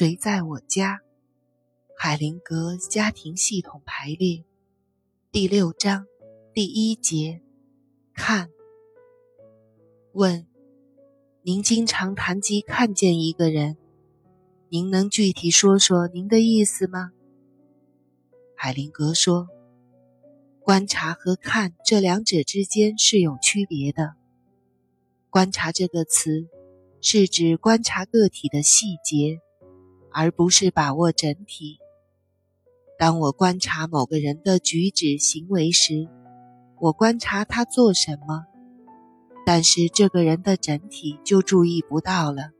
谁在我家？海灵格家庭系统排列第六章第一节。看，问：您经常谈及看见一个人，您能具体说说您的意思吗？海灵格说：观察和看这两者之间是有区别的。观察这个词是指观察个体的细节。而不是把握整体。当我观察某个人的举止行为时，我观察他做什么，但是这个人的整体就注意不到了。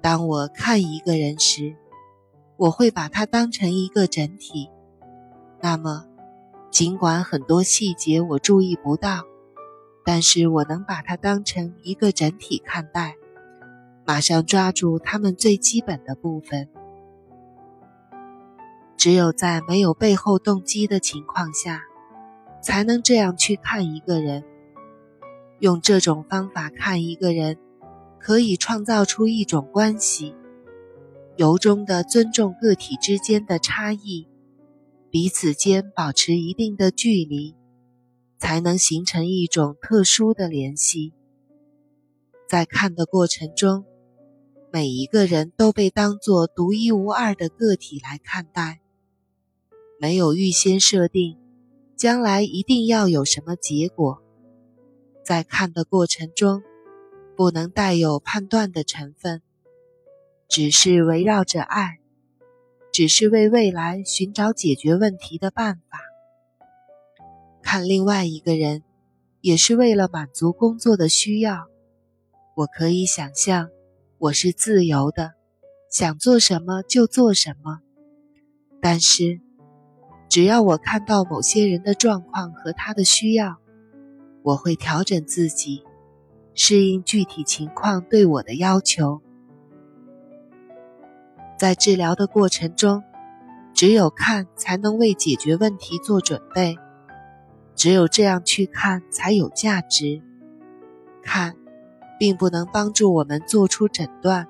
当我看一个人时，我会把他当成一个整体。那么，尽管很多细节我注意不到，但是我能把它当成一个整体看待。马上抓住他们最基本的部分。只有在没有背后动机的情况下，才能这样去看一个人。用这种方法看一个人，可以创造出一种关系，由衷的尊重个体之间的差异，彼此间保持一定的距离，才能形成一种特殊的联系。在看的过程中。每一个人都被当作独一无二的个体来看待，没有预先设定将来一定要有什么结果。在看的过程中，不能带有判断的成分，只是围绕着爱，只是为未来寻找解决问题的办法。看另外一个人，也是为了满足工作的需要。我可以想象。我是自由的，想做什么就做什么。但是，只要我看到某些人的状况和他的需要，我会调整自己，适应具体情况对我的要求。在治疗的过程中，只有看才能为解决问题做准备，只有这样去看才有价值。看。并不能帮助我们做出诊断，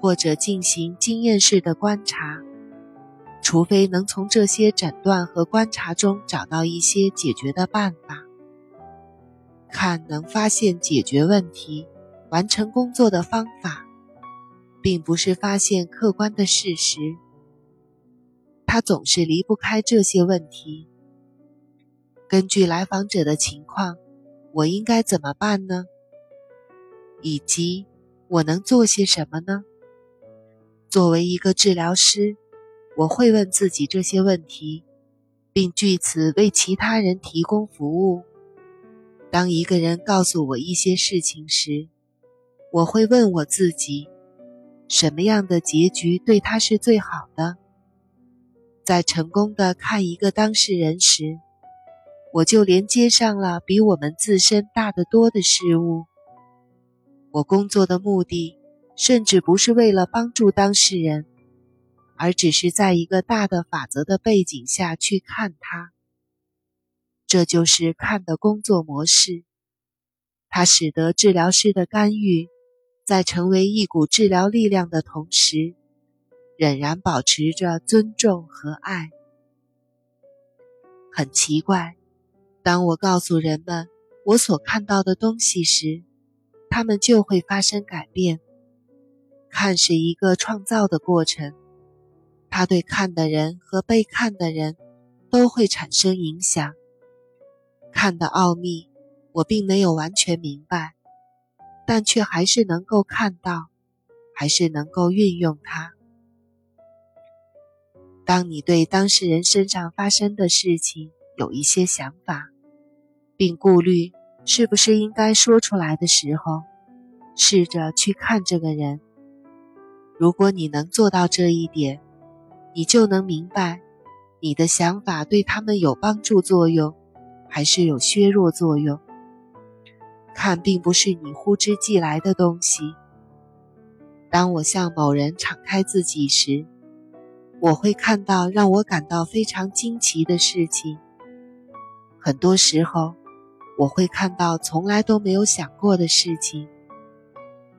或者进行经验式的观察，除非能从这些诊断和观察中找到一些解决的办法。看能发现解决问题、完成工作的方法，并不是发现客观的事实。它总是离不开这些问题。根据来访者的情况，我应该怎么办呢？以及我能做些什么呢？作为一个治疗师，我会问自己这些问题，并据此为其他人提供服务。当一个人告诉我一些事情时，我会问我自己：什么样的结局对他是最好的？在成功的看一个当事人时，我就连接上了比我们自身大得多的事物。我工作的目的，甚至不是为了帮助当事人，而只是在一个大的法则的背景下去看他。这就是看的工作模式。它使得治疗师的干预，在成为一股治疗力量的同时，仍然保持着尊重和爱。很奇怪，当我告诉人们我所看到的东西时，他们就会发生改变。看是一个创造的过程，它对看的人和被看的人都会产生影响。看的奥秘，我并没有完全明白，但却还是能够看到，还是能够运用它。当你对当事人身上发生的事情有一些想法，并顾虑。是不是应该说出来的时候，试着去看这个人？如果你能做到这一点，你就能明白，你的想法对他们有帮助作用，还是有削弱作用。看并不是你呼之即来的东西。当我向某人敞开自己时，我会看到让我感到非常惊奇的事情。很多时候。我会看到从来都没有想过的事情。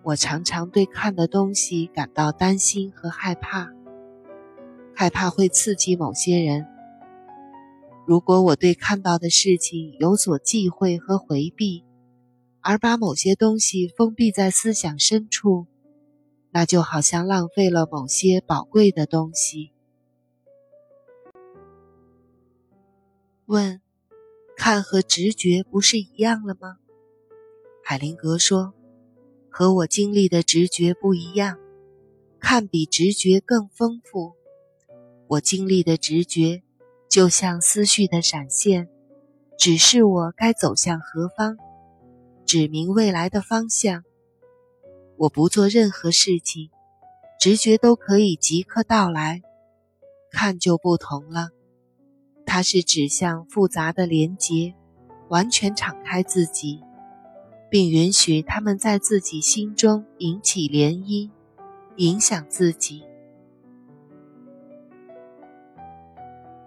我常常对看的东西感到担心和害怕，害怕会刺激某些人。如果我对看到的事情有所忌讳和回避，而把某些东西封闭在思想深处，那就好像浪费了某些宝贵的东西。问：看和直觉不是一样了吗？海灵格说：“和我经历的直觉不一样，看比直觉更丰富。我经历的直觉，就像思绪的闪现，指示我该走向何方，指明未来的方向。我不做任何事情，直觉都可以即刻到来。看就不同了，它是指向复杂的连结，完全敞开自己。”并允许他们在自己心中引起涟漪，影响自己。